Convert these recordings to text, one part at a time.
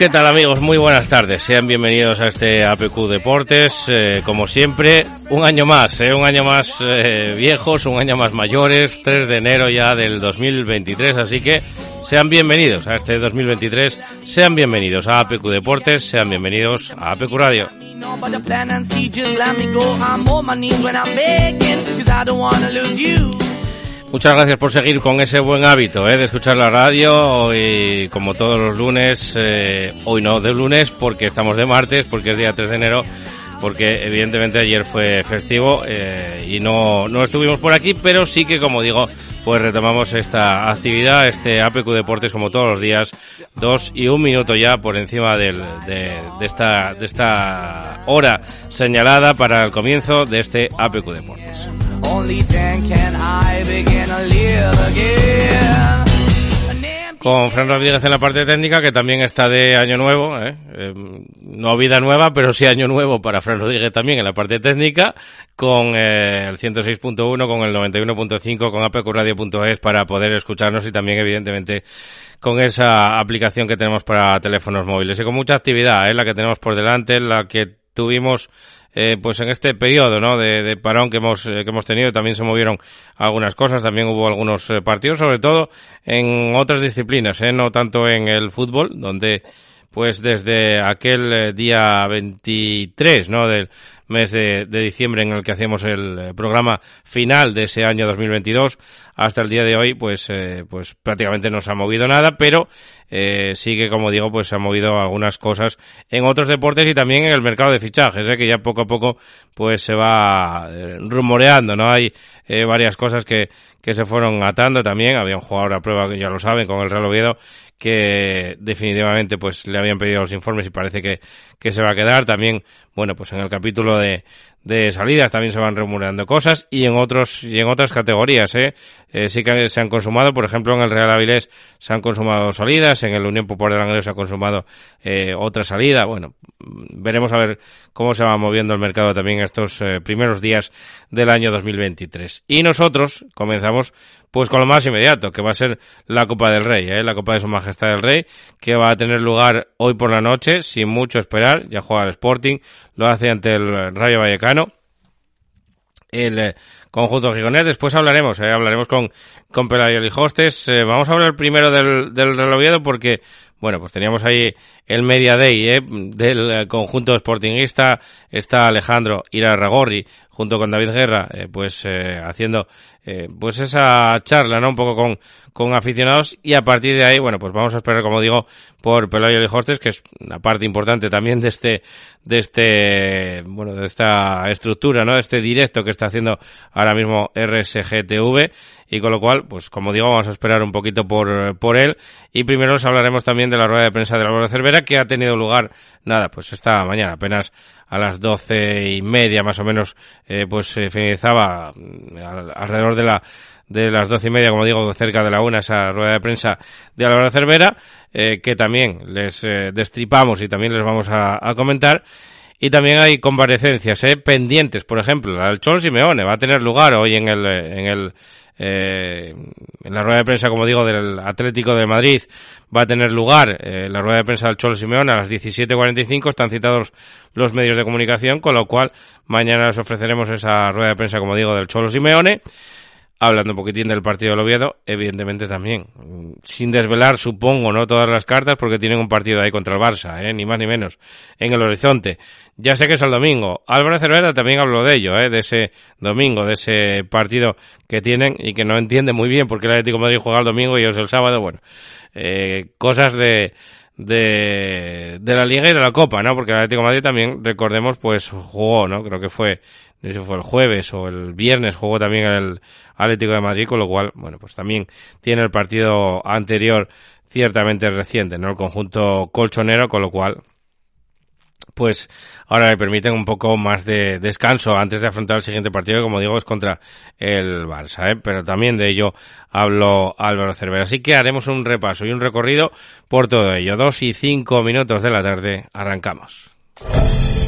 ¿Qué tal amigos? Muy buenas tardes. Sean bienvenidos a este APQ Deportes. Eh, como siempre, un año más, eh, un año más eh, viejos, un año más mayores, 3 de enero ya del 2023. Así que sean bienvenidos a este 2023, sean bienvenidos a APQ Deportes, sean bienvenidos a APQ Radio. Muchas gracias por seguir con ese buen hábito eh, de escuchar la radio y como todos los lunes, eh, hoy no de lunes porque estamos de martes, porque es día 3 de enero, porque evidentemente ayer fue festivo eh, y no, no estuvimos por aquí, pero sí que como digo, pues retomamos esta actividad, este APQ Deportes como todos los días, dos y un minuto ya por encima del, de, de esta, de esta hora señalada para el comienzo de este APQ Deportes. Con Fran Rodríguez en la parte técnica, que también está de año nuevo, ¿eh? Eh, no vida nueva, pero sí año nuevo para Fran Rodríguez también en la parte técnica, con eh, el 106.1, con el 91.5, con apqradio.es para poder escucharnos y también, evidentemente, con esa aplicación que tenemos para teléfonos móviles. Y con mucha actividad, ¿eh? la que tenemos por delante, la que tuvimos eh, pues en este periodo ¿no? de, parón que hemos, eh, que hemos tenido también se movieron algunas cosas, también hubo algunos eh, partidos, sobre todo en otras disciplinas, ¿eh? no tanto en el fútbol, donde pues desde aquel día 23 ¿no? del mes de, diciembre en el que hacíamos el eh, programa final de ese año 2022 hasta el día de hoy pues eh, pues prácticamente no se ha movido nada pero eh, sí que como digo pues se han movido algunas cosas en otros deportes y también en el mercado de fichajes ¿eh? que ya poco a poco pues se va eh, rumoreando no hay varias cosas que que se fueron atando también. Había un jugador a prueba que ya lo saben con el Real Oviedo que definitivamente pues le habían pedido los informes y parece que, que se va a quedar. También bueno pues en el capítulo de, de salidas también se van rumoreando cosas y en otros y en otras categorías ¿eh? Eh, sí que se han consumado por ejemplo en el Real Avilés se han consumado salidas en el Unión Popular de Langreo se ha consumado eh, otra salida. Bueno mm, veremos a ver cómo se va moviendo el mercado también estos eh, primeros días del año 2023 y nosotros comenzamos pues con lo más inmediato, que va a ser la Copa del Rey, la Copa de Su Majestad del Rey, que va a tener lugar hoy por la noche, sin mucho esperar, ya juega el Sporting, lo hace ante el Rayo Vallecano, el eh, conjunto gigonés. Después hablaremos, eh, hablaremos con, con Pelayo y Hostes. Eh, vamos a hablar primero del, del Real porque, bueno, pues teníamos ahí el Media Day eh, del eh, conjunto sportingista. Está Alejandro Irarragorri junto con David Guerra, eh, pues eh, haciendo eh, pues esa charla, ¿no? Un poco con, con aficionados y a partir de ahí, bueno, pues vamos a esperar, como digo, por Pelayo y Hostes, que es una parte importante también de este, de este, bueno, de esta estructura, ¿no? De este directo que está haciendo ahora mismo RSGTV y con lo cual, pues como digo, vamos a esperar un poquito por, por él y primero os hablaremos también de la rueda de prensa de Álvaro Cervera que ha tenido lugar, nada, pues esta mañana, apenas a las doce y media más o menos, eh, pues se finalizaba mm, al- alrededor de la de las doce y media, como digo, cerca de la una, esa rueda de prensa de Álvaro Cervera, eh, que también les eh, destripamos y también les vamos a, comentar. Y también hay comparecencias eh, pendientes, por ejemplo, la del Simeone va a tener lugar hoy en el, eh, en el eh, en la rueda de prensa, como digo, del Atlético de Madrid va a tener lugar eh, la rueda de prensa del Cholo Simeone a las 17.45. Están citados los medios de comunicación, con lo cual mañana les ofreceremos esa rueda de prensa, como digo, del Cholo Simeone. Hablando un poquitín del partido del Oviedo, evidentemente también, sin desvelar, supongo, no todas las cartas, porque tienen un partido ahí contra el Barça, ¿eh? ni más ni menos, en el horizonte. Ya sé que es el domingo. Álvaro Cervera también habló de ello, ¿eh? de ese domingo, de ese partido que tienen y que no entiende muy bien porque el Atlético de Madrid juega el domingo y ellos el sábado, bueno, eh, cosas de, de, la Liga y de la Copa, ¿no? Porque el Atlético de Madrid también, recordemos, pues jugó, ¿no? Creo que fue no sé si fue el jueves o el viernes jugó también el Atlético de Madrid, con lo cual, bueno, pues también tiene el partido anterior ciertamente reciente, ¿no? El conjunto colchonero, con lo cual, pues ahora le permiten un poco más de descanso antes de afrontar el siguiente partido, que como digo es contra el Barça, ¿eh? pero también de ello habló Álvaro Cervera. Así que haremos un repaso y un recorrido por todo ello. Dos y cinco minutos de la tarde, arrancamos.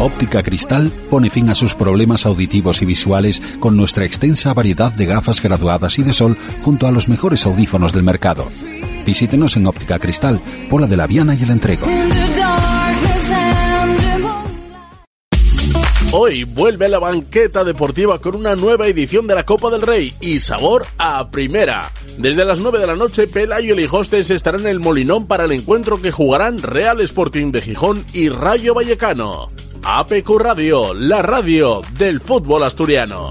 Óptica Cristal pone fin a sus problemas auditivos y visuales con nuestra extensa variedad de gafas graduadas y de sol junto a los mejores audífonos del mercado. Visítenos en Óptica Cristal, Pola de la Viana y el Entrego. Hoy vuelve la banqueta deportiva con una nueva edición de la Copa del Rey y sabor a primera. Desde las 9 de la noche, Pelayo y Lijostes estarán en el Molinón para el encuentro que jugarán Real Sporting de Gijón y Rayo Vallecano. APQ Radio, la radio del fútbol asturiano.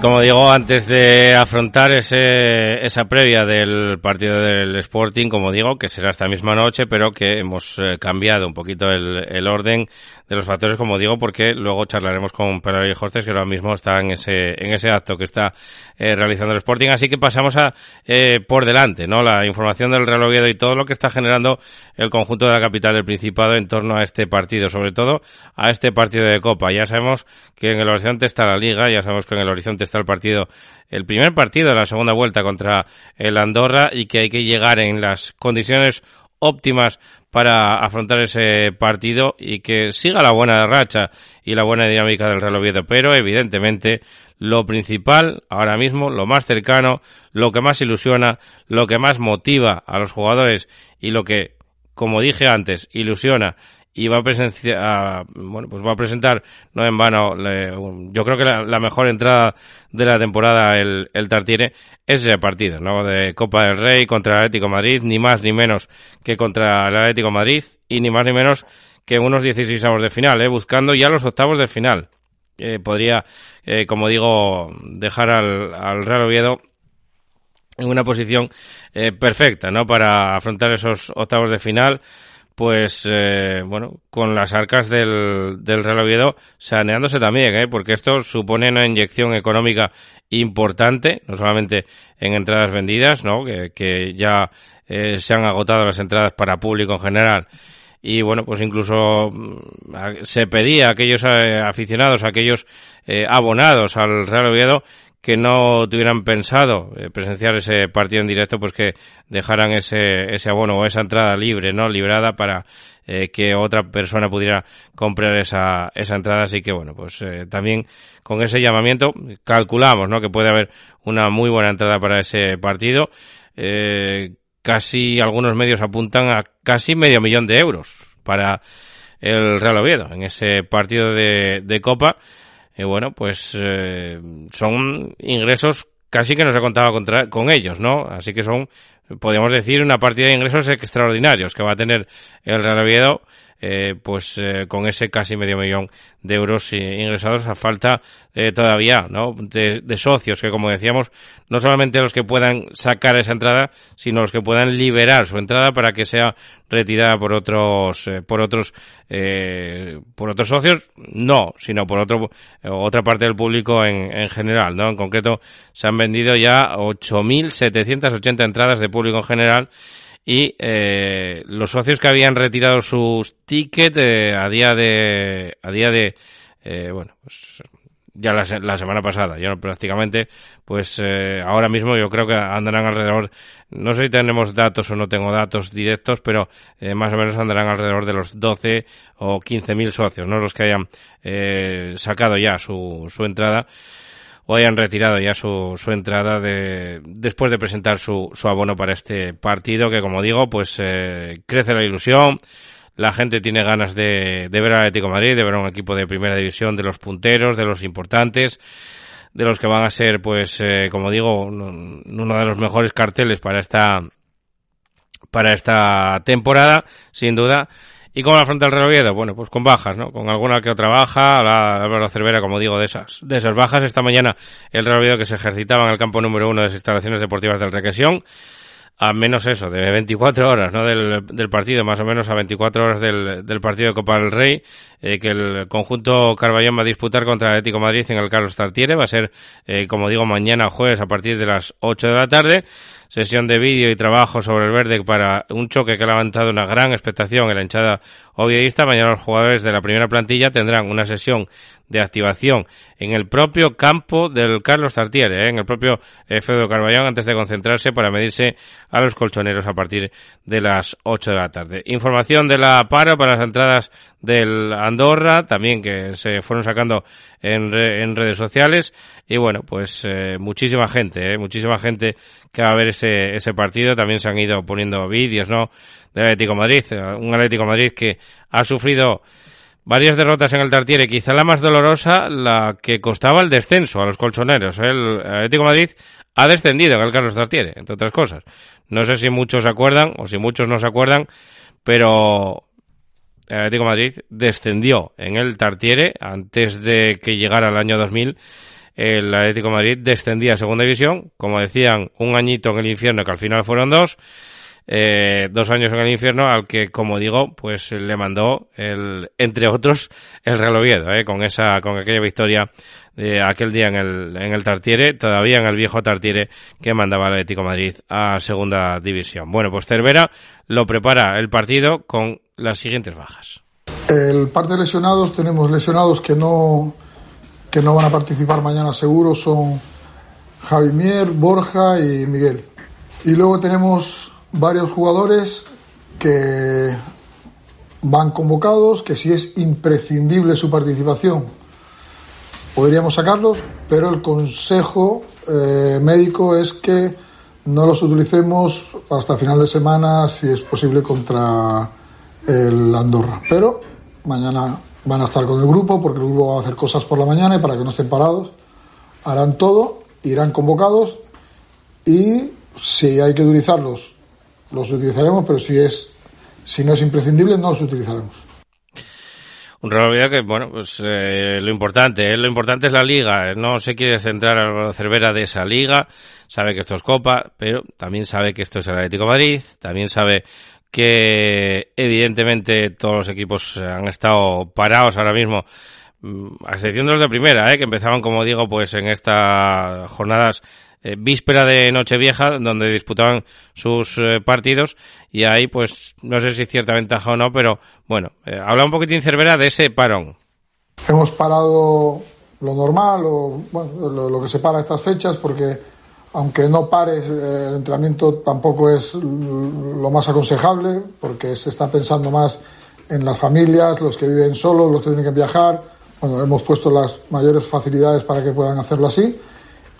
Como digo, antes de afrontar ese, esa previa del partido del Sporting, como digo, que será esta misma noche, pero que hemos eh, cambiado un poquito el, el, orden de los factores, como digo, porque luego charlaremos con Pedro y Jorge, que ahora mismo está en ese, en ese acto que está eh, realizando el Sporting. Así que pasamos a eh, por delante, ¿no? La información del Real Oviedo y todo lo que está generando el conjunto de la capital del Principado en torno a este partido, sobre todo a este partido de Copa. Ya sabemos que en el horizonte está la Liga, ya sabemos que en el horizonte está el partido, el primer partido de la segunda vuelta contra el Andorra y que hay que llegar en las condiciones óptimas para afrontar ese partido y que siga la buena racha y la buena dinámica del Real Oviedo. Pero evidentemente lo principal ahora mismo, lo más cercano, lo que más ilusiona, lo que más motiva a los jugadores y lo que, como dije antes, ilusiona y va a presenciar, bueno, pues va a presentar, no en vano, le, yo creo que la, la, mejor entrada de la temporada el, el Tartiere es ese partido, ¿no? De Copa del Rey contra el Atlético Madrid, ni más ni menos que contra el Atlético Madrid y ni más ni menos que unos 16 avos de final, ¿eh? Buscando ya los octavos de final. Podría, eh, como digo, dejar al, al Real Oviedo en una posición eh, perfecta, ¿no? Para afrontar esos octavos de final pues eh, bueno, con las arcas del, del Real Oviedo saneándose también, ¿eh? porque esto supone una inyección económica importante, no solamente en entradas vendidas, ¿no? que, que ya eh, se han agotado las entradas para público en general, y bueno, pues incluso se pedía a aquellos aficionados, a aquellos abonados al Real Oviedo, que no tuvieran pensado eh, presenciar ese partido en directo, pues que dejaran ese, ese abono o esa entrada libre, ¿no? Librada para eh, que otra persona pudiera comprar esa, esa entrada. Así que bueno, pues eh, también con ese llamamiento calculamos, ¿no? Que puede haber una muy buena entrada para ese partido. casi algunos medios apuntan a casi medio millón de euros para el Real Oviedo en ese partido de, de Copa y bueno, pues eh, son ingresos casi que no se contaba contra, con ellos, ¿no? Así que son, podríamos decir, una partida de ingresos extraordinarios que va a tener el Real eh, pues eh, con ese casi medio millón de euros ingresados a falta eh, todavía ¿no? De, socios que como decíamos no solamente los que puedan sacar esa entrada sino los que puedan liberar su entrada para que sea retirada por otros por otros por otros socios no sino por otro otra parte del público en, en general no en concreto se han vendido ya 8.780 entradas de público en general y eh, los socios que habían retirado sus tickets eh, a día de a día de eh, bueno pues ya la, la, semana pasada yo prácticamente pues eh, ahora mismo yo creo que andarán alrededor no sé si tenemos datos o no tengo datos directos pero eh, más o menos andarán alrededor de los 12 o 15 mil socios no los que hayan eh, sacado ya su, su entrada o hayan retirado ya su, su entrada de, después de presentar su, su abono para este partido que como digo pues eh, crece la ilusión la gente tiene ganas de, de ver al Atlético de Madrid, de ver a un equipo de primera división, de los punteros, de los importantes, de los que van a ser, pues, eh, como digo, uno de los mejores carteles para esta, para esta temporada, sin duda. ¿Y cómo afronta el Real Oviedo? Bueno, pues con bajas, ¿no? Con alguna que otra baja, la Álvaro Cervera, como digo, de esas, de esas bajas. Esta mañana el Real Oviedo que se ejercitaba en el campo número uno de las instalaciones deportivas del Requesión, a menos eso, de 24 horas, ¿no? Del, del partido, más o menos a 24 horas del, del partido de Copa del Rey, eh, que el conjunto Carballón va a disputar contra el Atlético Madrid en el Carlos Tartiere. Va a ser, eh, como digo, mañana jueves a partir de las 8 de la tarde sesión de vídeo y trabajo sobre el verde para un choque que ha levantado una gran expectación en la hinchada oviedista. Mañana los jugadores de la primera plantilla tendrán una sesión de activación en el propio campo del Carlos Tartiere, ¿eh? en el propio eh, Feudo Carballón, antes de concentrarse para medirse a los colchoneros a partir de las 8 de la tarde. Información de la paro para las entradas del Andorra, también que se fueron sacando en, en redes sociales. Y bueno, pues eh, muchísima gente, ¿eh? muchísima gente que va a ver ese, ese partido. También se han ido poniendo vídeos, ¿no? Del Atlético Madrid, un Atlético Madrid que ha sufrido varias derrotas en el Tartiere, quizá la más dolorosa, la que costaba el descenso a los colchoneros. El Atlético Madrid ha descendido en el Carlos Tartiere, entre otras cosas. No sé si muchos se acuerdan o si muchos no se acuerdan, pero el Atlético Madrid descendió en el Tartiere antes de que llegara el año 2000. El Atlético Madrid descendía a segunda división, como decían, un añito en el infierno, que al final fueron dos, eh, dos años en el infierno, al que, como digo, pues le mandó, el, entre otros, el Real Oviedo, eh, con esa, con aquella victoria de aquel día en el, en el Tartiere, todavía en el viejo Tartiere que mandaba el Atlético Madrid a segunda división. Bueno, pues Cervera lo prepara el partido con las siguientes bajas. El parte de lesionados, tenemos lesionados que no, que no van a participar mañana seguro, son Javi Mier, Borja y Miguel. Y luego tenemos varios jugadores que van convocados, que si es imprescindible su participación, podríamos sacarlos, pero el consejo eh, médico es que no los utilicemos hasta final de semana, si es posible, contra el Andorra. Pero mañana van a estar con el grupo porque el grupo va a hacer cosas por la mañana y para que no estén parados harán todo, irán convocados y si hay que utilizarlos los utilizaremos, pero si es si no es imprescindible no los utilizaremos. Un Real que, bueno, pues eh, lo importante, eh, lo importante es la liga. No se quiere centrar a Cervera de esa liga. Sabe que esto es Copa, pero también sabe que esto es el Atlético Madrid. También sabe que evidentemente todos los equipos han estado parados ahora mismo, mm, a excepción de los de primera, ¿eh? que empezaban, como digo, pues en estas jornadas eh, víspera de Nochevieja, donde disputaban sus eh, partidos, y ahí, pues, no sé si cierta ventaja o no, pero bueno, habla un poquitín Cervera de ese parón. Hemos parado lo normal o bueno, lo, lo que se para estas fechas, porque aunque no pares, eh, el entrenamiento tampoco es lo más aconsejable, porque se está pensando más en las familias, los que viven solos, los que tienen que viajar. Bueno, hemos puesto las mayores facilidades para que puedan hacerlo así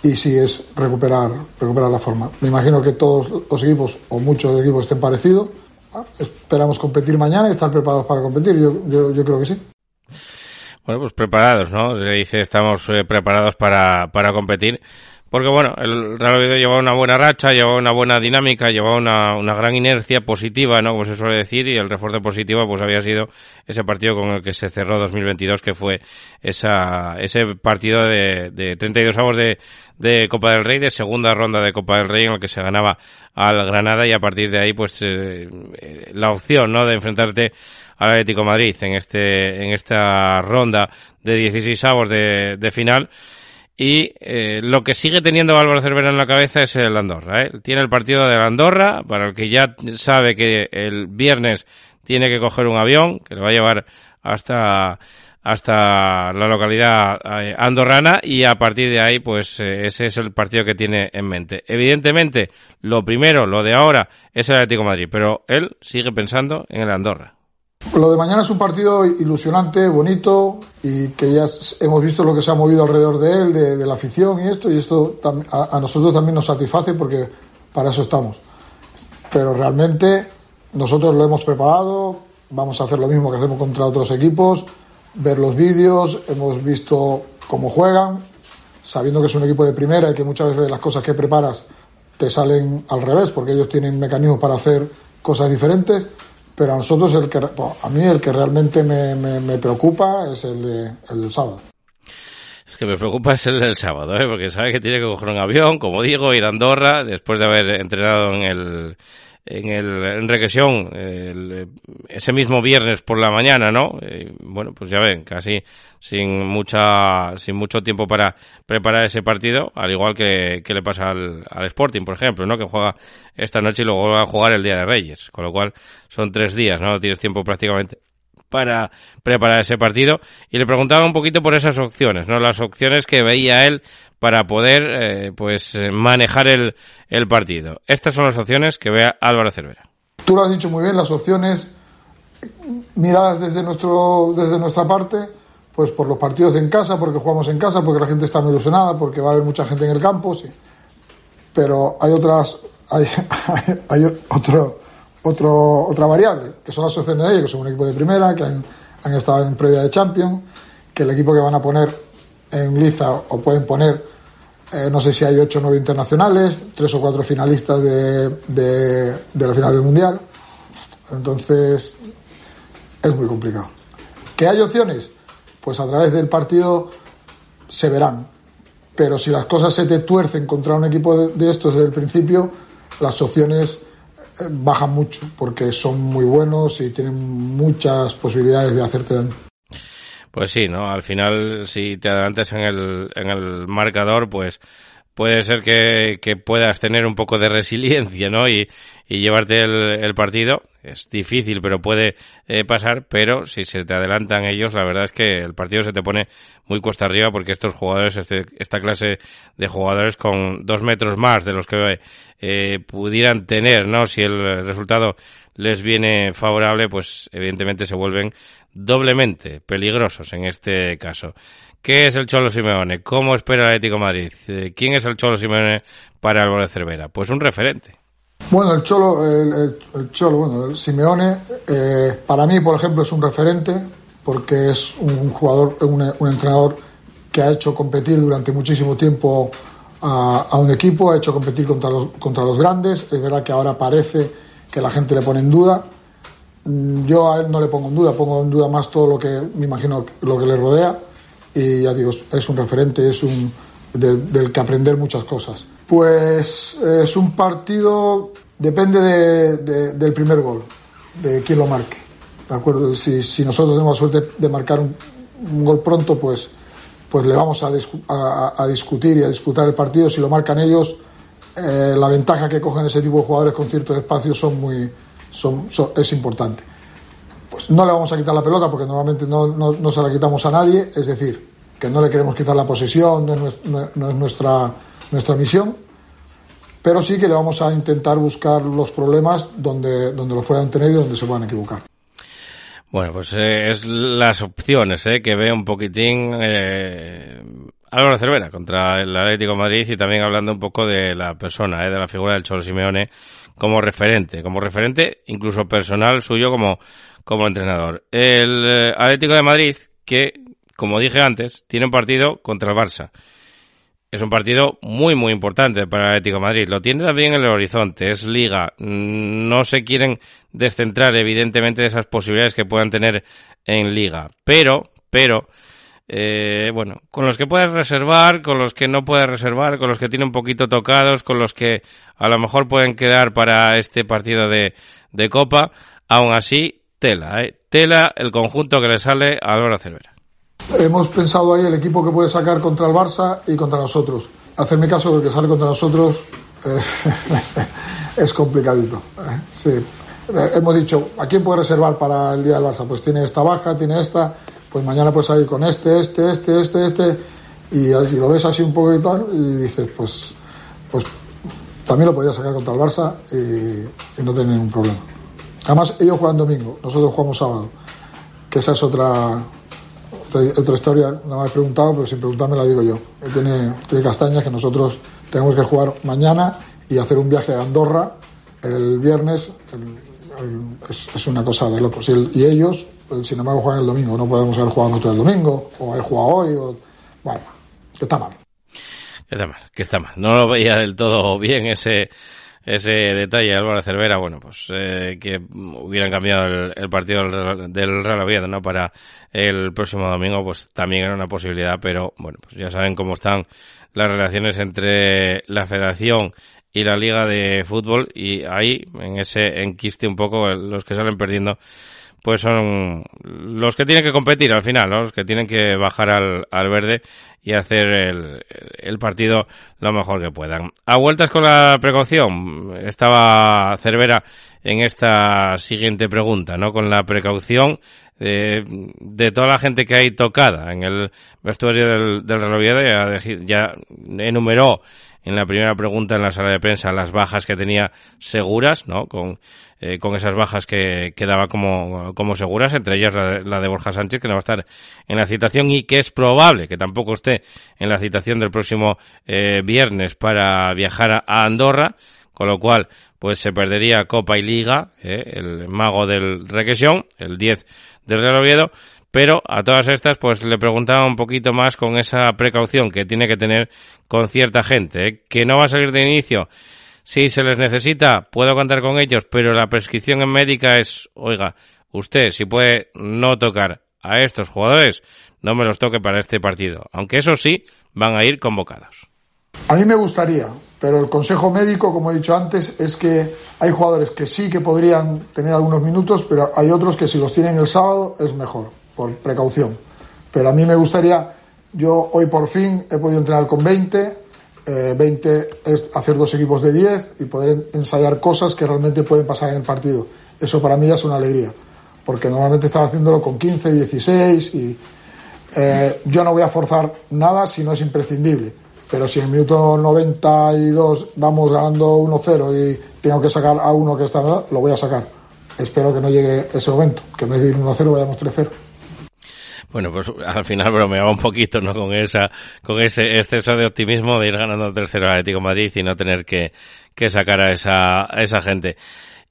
y sí es recuperar, recuperar la forma. Me imagino que todos los equipos o muchos equipos estén parecidos. Ah, Esperamos competir mañana y estar preparados para competir. Yo, yo, creo que sí. Bueno, pues preparados, ¿no? Se dice, estamos eh, preparados para, para competir. Porque bueno, el Real Oviedo llevaba una buena racha, llevaba una buena dinámica, llevaba una, una gran inercia positiva, ¿no? Como se suele decir, y el refuerzo positivo pues había sido ese partido con el que se cerró 2022, que fue esa, ese partido de, de 32 avos de, de Copa del Rey, de segunda ronda de Copa del Rey, en el que se ganaba al Granada y a partir de ahí, pues, eh, eh, la opción, ¿no? De enfrentarte al Atlético Madrid en este, en esta ronda de 16 avos de, de final. Y eh, lo que sigue teniendo Álvaro Cervera en la cabeza es el Andorra. ¿eh? Tiene el partido de Andorra, para el que ya sabe que el viernes tiene que coger un avión, que le va a llevar hasta hasta la localidad eh, andorrana y a partir de ahí pues eh, ese es el partido que tiene en mente. Evidentemente, lo primero, lo de ahora es el Atlético Madrid, pero él sigue pensando en el Andorra. Lo de mañana es un partido ilusionante, bonito y que ya hemos visto lo que se ha movido alrededor de él, de, la afición y esto, y esto a, a nosotros también nos satisface porque para eso estamos. Pero realmente nosotros lo hemos preparado, vamos a hacer lo mismo que hacemos contra otros equipos, ver los vídeos, hemos visto cómo juegan, sabiendo que es un equipo de primera y que muchas veces las cosas que preparas te salen al revés, porque ellos tienen mecanismos para hacer cosas diferentes, pero a nosotros el que, a mí el que realmente me, me- me preocupa es el, de- el del sábado. Que me preocupa es el del sábado, ¿eh? porque sabe que tiene que coger un avión, como digo, ir a Andorra, después de haber entrenado en el en el en Requesión el- ese mismo viernes por la mañana, ¿no? Eh, bueno, pues ya ven, casi sin mucha sin mucho tiempo para preparar ese partido, al igual que, que le pasa al, al Sporting, por ejemplo, ¿no? Que juega esta noche y luego va a jugar el Día de Reyes, con lo cual son tres días, ¿no? Tienes tiempo prácticamente para preparar ese partido y le preguntaba un poquito por esas opciones, ¿no? Las opciones que veía él para poder, eh, pues, manejar el, el partido. Estas son las opciones que ve Álvaro Cervera. Tú lo has dicho muy bien, las opciones miradas desde, nuestro, desde nuestra parte, pues por los partidos en casa, porque jugamos en casa, porque la gente está muy ilusionada, porque va a haber mucha gente en el campo, sí. Pero hay otras, hay, hay otro, otro, otra variable, que son las ellos, que son un equipo de primera, que han, han estado en previa de Champions, que el equipo que van a poner en liza o pueden poner, eh, no sé si hay ocho o nueve internacionales, tres o cuatro finalistas de, de, la final del Mundial. Entonces, es muy complicado. ¿Que hay opciones? Pues a través del partido se verán. Pero si las cosas se te tuercen contra un equipo de, estos desde el principio, las opciones bajan mucho porque son muy buenos y tienen muchas posibilidades de hacerte daño. Pues sí, ¿no? Al final, si te adelantas en el, en el marcador, pues puede ser que, que puedas tener un poco de resiliencia, ¿no? Y, llevarte el, el partido. Es difícil, pero puede eh, pasar. Pero si se te adelantan ellos, la verdad es que el partido se te pone muy cuesta arriba porque estos jugadores, este, esta clase de jugadores con dos metros más de los que eh, pudieran tener, ¿no? Si el resultado les viene favorable, pues evidentemente se vuelven doblemente peligrosos en este caso. ¿Qué es el Cholo Simeone? ¿Cómo espera el Atlético Madrid? Eh, ¿Quién es el Cholo Simeone para Álvaro Cervera? Pues un referente. Bueno, el Cholo, el Cholo, bueno, el Simeone, eh, para mí, por ejemplo, es un referente porque es un jugador, un, un entrenador que ha hecho competir durante muchísimo tiempo a, a un equipo, ha hecho competir contra los, contra los grandes. Es verdad que ahora parece que la gente le pone en duda. Mm, Yo a él no le pongo en duda, pongo en duda más todo lo que me imagino lo que le rodea y ya digo, es un referente, es un de- del que aprender muchas cosas. Pues eh, es un partido, depende de- de- del primer gol, de quién lo marque. ¿De acuerdo? Si, nosotros tenemos la suerte de marcar un, gol pronto, pues, pues le vamos a discutir y a disputar el partido. Si lo marcan ellos, eh, la ventaja que cogen ese tipo de jugadores con ciertos espacios son muy, son, es importante. Pues no le vamos a quitar la pelota porque normalmente no, no- no se la quitamos a nadie, es decir, que no le queremos quitar la posesión, no es nuestra, nuestra misión, pero sí que le vamos a intentar buscar los problemas donde, donde los puedan tener y donde se puedan equivocar. Bueno, pues eh, es las opciones eh, que ve un poquitín eh, Álvaro Cervera contra el Atlético Madrid y también hablando un poco de la persona, eh, de la figura del Cholo Simeone como referente, como referente incluso personal suyo como, como entrenador. El eh, Atlético de Madrid que, como dije antes, tiene un partido contra el Barça. Es un partido muy, muy importante para el Atlético Madrid. Lo tiene también en el horizonte. Es liga. Mm, No se quieren descentrar, evidentemente, de esas posibilidades que puedan tener en liga. Pero, pero, eh, bueno, con los que puedes reservar, con los que no puedes reservar, con los que tienen un poquito tocados, con los que a lo mejor pueden quedar para este partido de, de Copa, aún así, tela, ¿eh? Tela el conjunto que le sale a Álvaro Cervera. Hemos pensado ahí el equipo que puede sacar contra el Barça y contra nosotros. Hacerme caso del que sale contra nosotros eh, es complicadito. eh, sí. Hemos dicho, ¿a quién puede reservar para el día del Barça? Pues tiene esta baja, tiene esta, pues mañana puedes salir con este, este, este, este, este, y, lo ves así un poco y tal, y dices, pues, pues también lo podría sacar contra el Barça y, no tener ningún problema. Además, ellos juegan domingo, nosotros jugamos sábado, que esa es otra, otra, historia, no me has preguntado, pero sin preguntarme la digo yo. Tiene, tiene castañas que nosotros tenemos que jugar mañana y hacer un viaje a Andorra el viernes. Es, una cosa de locos. Y, él- y ellos, pues, sin embargo, juegan el domingo. No podemos haber jugado nosotros el domingo, o haber jugado hoy, o, bueno, que está mal. Que está mal, que está mal. No lo veía del todo bien ese ese detalle Álvaro Cervera, bueno, pues eh, que hubieran cambiado el, el partido del, del Real Oviedo, ¿no? Para el próximo domingo, pues también era una posibilidad, pero bueno, pues ya saben cómo están las relaciones entre la Federación y la Liga de Fútbol y ahí, en ese enquiste un poco, los que salen perdiendo pues son los que tienen que competir al final, ¿no? los que tienen que bajar al, al verde y hacer el, el partido lo mejor que puedan. A vueltas con la precaución, estaba Cervera en esta siguiente pregunta, ¿no? Con la precaución de, de toda la gente que hay tocada en el vestuario del, del Real Oviedo, ya enumeró en la primera pregunta en la sala de prensa las bajas que tenía seguras, ¿no? Con, eh, con esas bajas que, que daba como, como seguras, entre ellas la, de- la de Borja Sánchez, que no va a estar en la citación y que es probable que tampoco esté en la citación del próximo eh, viernes para viajar a, a Andorra, con lo cual pues se perdería Copa y Liga, eh, el mago del Requesión, el 10 del Real Oviedo, pero a todas estas pues le preguntaba un poquito más con esa precaución que tiene que tener con cierta gente, ¿eh? que no va a salir de inicio. Si se les necesita, puedo contar con ellos, pero la prescripción en médica es, oiga, usted si puede no tocar a estos jugadores, no me los toque para este partido. Aunque eso sí, van a ir convocados. A mí me gustaría, pero el consejo médico, como he dicho antes, es que hay jugadores que sí que podrían tener algunos minutos, pero hay otros que si los tienen el sábado es mejor, por precaución. Pero a mí me gustaría, yo hoy por fin he podido entrenar con 20, eh, 20 es hacer dos equipos de 10 y poder en- ensayar cosas que realmente pueden pasar en el partido. Eso para mí ya es una alegría, porque normalmente estaba haciéndolo con 15, 16 y eh, yo no voy a forzar nada si no es imprescindible. Pero si en el minuto 92 vamos ganando 1-0 y tengo que sacar a uno que está, lo voy a sacar. Espero que no llegue ese momento, que en vez de ir 1-0 vayamos 3-0. Bueno, pues al final bromeaba un poquito, ¿no? Con esa, con ese exceso de optimismo de ir ganando tercero al Atlético de Madrid y no tener que, que sacar a esa, a esa gente.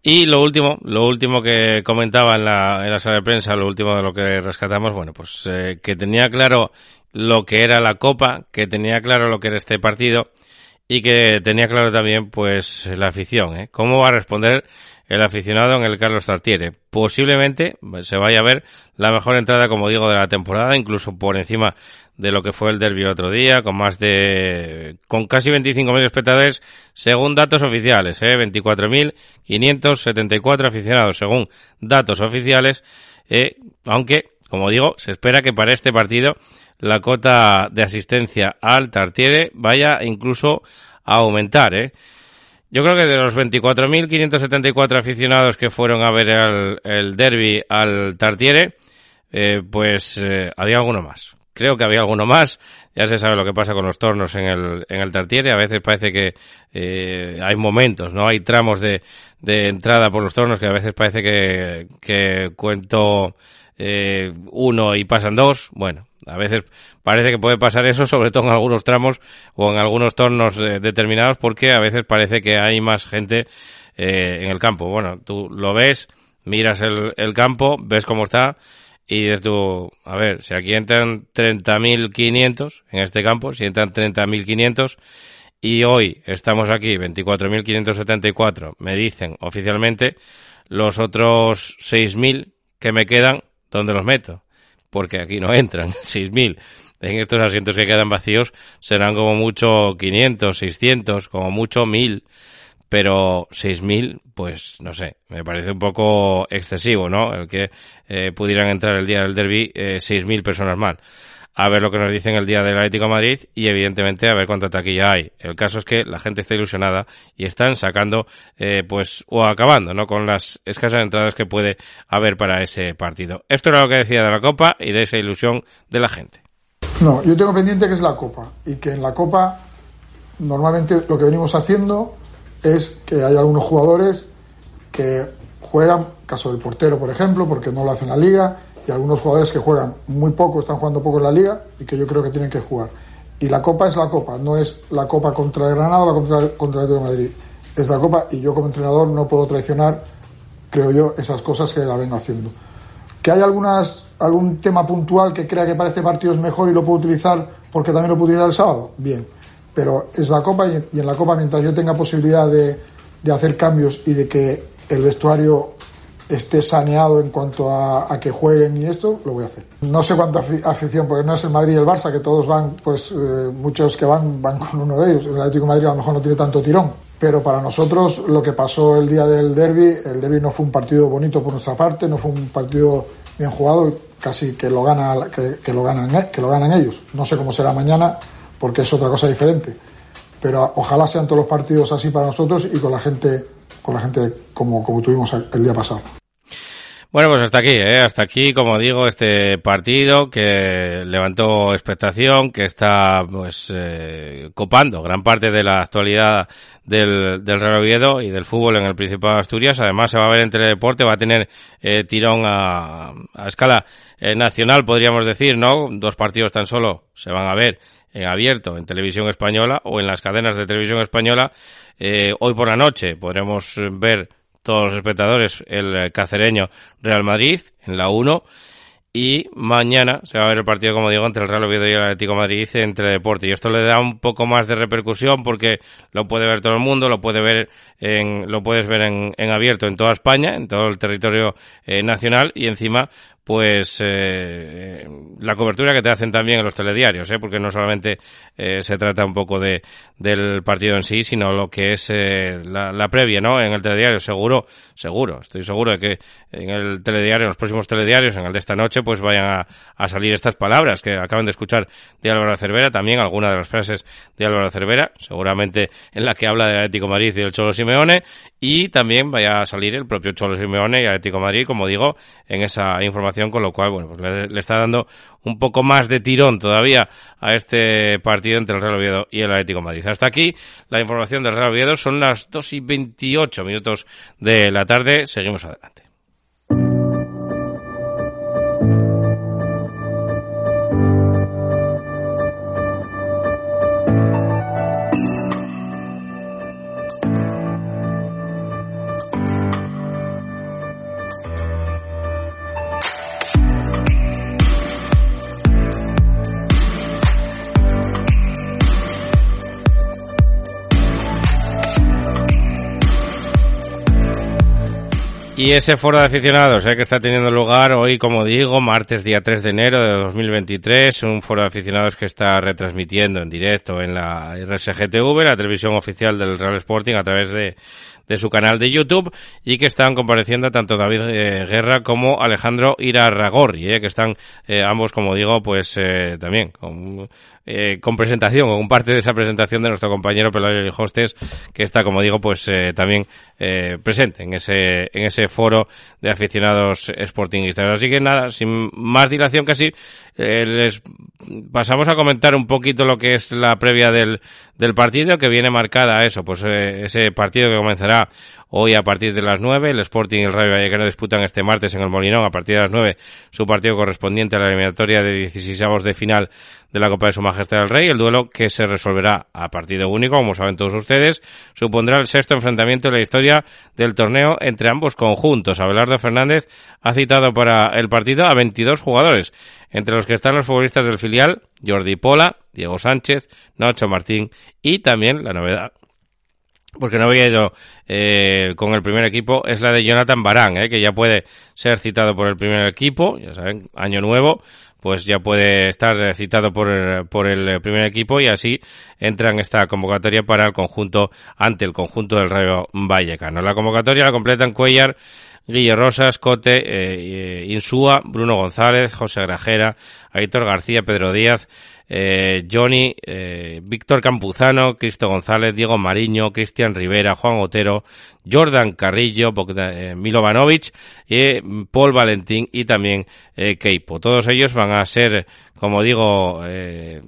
Y lo último, lo último que comentaba en la, en la sala de prensa, lo último de lo que rescatamos, bueno, pues eh, que tenía claro lo que era la Copa, que tenía claro lo que era este partido y que tenía claro también, pues, la afición, ¿eh? ¿Cómo va a responder el aficionado en el Carlos Tartiere? Posiblemente se vaya a ver la mejor entrada, como digo, de la temporada, incluso por encima de lo que fue el derby el otro día, con más de, con casi 25.000 espectadores, según datos oficiales, ¿eh? 24.574 aficionados, según datos oficiales, eh, aunque, como digo, se espera que para este partido la cota de asistencia al Tartiere vaya incluso a aumentar, ¿eh? Yo creo que de los 24.574 aficionados que fueron a ver el, el derby al Tartiere, eh, pues eh, había alguno más creo que había alguno más. Ya se sabe lo que pasa con los tornos en el, en el Tartiere. A veces parece que eh, hay momentos, ¿no? Hay tramos de, de entrada por los tornos que a veces parece que, que cuento eh, uno y pasan dos. Bueno, a veces parece que puede pasar eso, sobre todo en algunos tramos o en algunos tornos eh, determinados, porque a veces parece que hay más gente eh, en el campo. Bueno, tú lo ves, miras el, campo, ves cómo está y dices tú, a ver, si aquí entran 30.500 en este campo, si entran 30.500 y hoy estamos aquí 24.574, me dicen oficialmente, los otros 6.000 que me quedan, ¿dónde los meto? Porque aquí no entran 6.000. En estos asientos que quedan vacíos serán como mucho 500, 600, como mucho 1.000 pero 6.000, pues no sé, me parece un poco excesivo, ¿no? El que eh, pudieran entrar el día del derby eh, 6.000 personas más. A ver lo que nos dicen el día del Atlético de Madrid y evidentemente a ver cuánta taquilla hay. El caso es que la gente está ilusionada y están sacando, eh, pues, o acabando, ¿no? Con las escasas entradas que puede haber para ese partido. Esto era lo que decía de la Copa y de esa ilusión de la gente. No, yo tengo pendiente que es la Copa y que en la Copa normalmente lo que venimos haciendo es que hay algunos jugadores que juegan, caso del portero por ejemplo, porque no lo hacen en la liga, y algunos jugadores que juegan muy poco, están jugando poco en la liga y que yo creo que tienen que jugar. Y la Copa es la Copa, no es la Copa contra el Granada o la contra, contra el Atlético de Madrid. Es la Copa y yo como entrenador no puedo traicionar, creo yo, esas cosas que la vengo haciendo. Que hay algunas, algún tema puntual que crea que parece partido es mejor y lo puedo utilizar porque también lo puedo utilizar el sábado, bien. Pero es la Copa y, en la Copa mientras yo tenga posibilidad de, de hacer cambios y de que el vestuario esté saneado en cuanto a, a, que jueguen y esto, lo voy a hacer. No sé cuánta afición, porque no es el Madrid y el Barça, que todos van, pues eh, muchos que van van con uno de ellos. El Atlético de Madrid a lo mejor no tiene tanto tirón. Pero para nosotros lo que pasó el día del derby, el derby no fue un partido bonito por nuestra parte, no fue un partido bien jugado, casi que lo gana que, que lo ganan que lo ganan ellos. No sé cómo será mañana, porque es otra cosa diferente. Pero ojalá sean todos los partidos así para nosotros y con la gente con la gente como, como tuvimos el día pasado. Bueno, pues hasta aquí, ¿eh? hasta aquí, como digo, este partido que levantó expectación, que está pues eh, copando gran parte de la actualidad del, del Real Oviedo y del fútbol en el Principado de Asturias. Además, se va a ver en teledeporte, va a tener eh, tirón a, a escala eh, nacional, podríamos decir, ¿no? Dos partidos tan solo se van a ver en abierto en televisión española o en las cadenas de televisión española. Eh, hoy por la noche podremos ver todos los espectadores el cacereño Real Madrid en la 1 y mañana se va a ver el partido, como digo, entre el Real Oviedo y el Atlético Madrid entre deporte. Y esto le da un poco más de repercusión porque lo puede ver todo el mundo, lo puede ver en, lo puedes ver en, en abierto en toda España, en todo el territorio eh, nacional y encima pues eh, la cobertura que te hacen también en los telediarios, ¿eh? porque no solamente eh, se trata un poco de del partido en sí, sino lo que es eh, la, previa, ¿no? En el telediario, seguro, seguro, estoy seguro de que en el telediario, en los próximos telediarios, en el de esta noche, pues vayan a, salir estas palabras que acaban de escuchar de Álvaro Cervera, también alguna de las frases de Álvaro Cervera, seguramente en la que habla del Atlético Madrid y del Cholo Simeone, y también vaya a salir el propio Cholo Simeone y Atlético Madrid, como digo, en esa información, con lo cual, bueno, pues le, le está dando un poco más de tirón todavía a este partido entre el Real Oviedo y el Atlético Madrid. Hasta aquí la información del Real Oviedo. Son las 2 y 28 minutos de la tarde. Seguimos adelante. Y ese foro de aficionados eh, que está teniendo lugar hoy, como digo, martes día 3 de enero de 2023, un foro de aficionados que está retransmitiendo en directo en la RSGTV, la televisión oficial del Real Sporting, a través de, de su canal de YouTube, y que están compareciendo tanto David eh, Guerra como Alejandro Irarragorri, eh, que están eh, ambos, como digo, pues también con eh, con presentación, con parte de esa presentación de nuestro compañero Pelayo Hostes, que está, como digo, pues eh, también eh, presente en ese, en ese foro de aficionados sportingistas. Así que nada, sin más dilación casi, eh, les pasamos a comentar un poquito lo que es la previa del, del partido, que viene marcada eso, pues eh, ese partido que comenzará hoy a partir de las 9. El Sporting y el Rayo Vallecano disputan este martes en el Molinón a partir de las 9 su partido correspondiente a la eliminatoria de 16 de final de la Copa de Su Majestad el Rey. El duelo que se resolverá a partido único, como saben todos ustedes, supondrá el sexto enfrentamiento de la historia del torneo entre ambos conjuntos. Abelardo Fernández ha citado para el partido a 22 jugadores, entre los que están los futbolistas del filial, Jordi Pola, Diego Sánchez, Nacho Martín y también la novedad porque no había ido eh, con el primer equipo, es la de Jonathan Barán, eh, que ya puede ser citado por el primer equipo, ya saben, año nuevo, pues ya puede estar citado por el, por el primer equipo y así entra en esta convocatoria para el conjunto, ante el conjunto del Rayo Vallecano. La convocatoria la completan Cuellar, Guille Rosas, Cote, eh, Insúa, Bruno González, José Grajera, Aitor García, Pedro Díaz, eh, Johnny, eh, Víctor Campuzano, Cristo González, Diego Mariño, Cristian Rivera, Juan Otero, Jordan Carrillo, Milovanovic, eh, Paul Valentín y también eh, Keipo. Todos ellos van a ser, como digo, eh,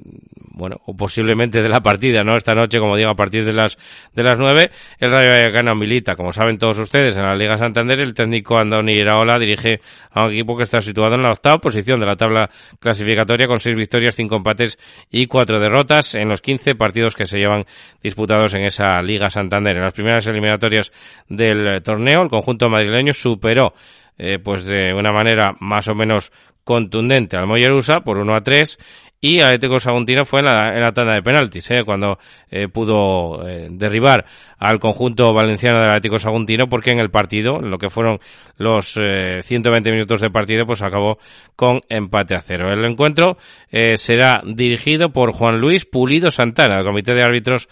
bueno, o posiblemente de la partida, ¿no? Esta noche, como digo, a partir de las de las nueve, el Rayo Vallecano milita, como saben todos ustedes, en la Liga Santander, el técnico Andoni Iraola dirige a un equipo que está situado en la octava posición de la tabla clasificatoria con seis victorias, cinco empates y cuatro derrotas en los 15 partidos que se llevan disputados en esa Liga Santander. En las primeras eliminatorias del torneo, el conjunto madrileño superó eh, pues de una manera más o menos contundente al Mollerusa por 1 a 3 y Atlético Saguntino fue en la, en la tanda de penaltis, ¿eh? cuando eh, pudo eh, derribar al conjunto valenciano del Atlético Saguntino, porque en el partido, en lo que fueron los eh, 120 minutos de partido, pues acabó con empate a cero. El encuentro eh, será dirigido por Juan Luis Pulido Santana, el comité de árbitros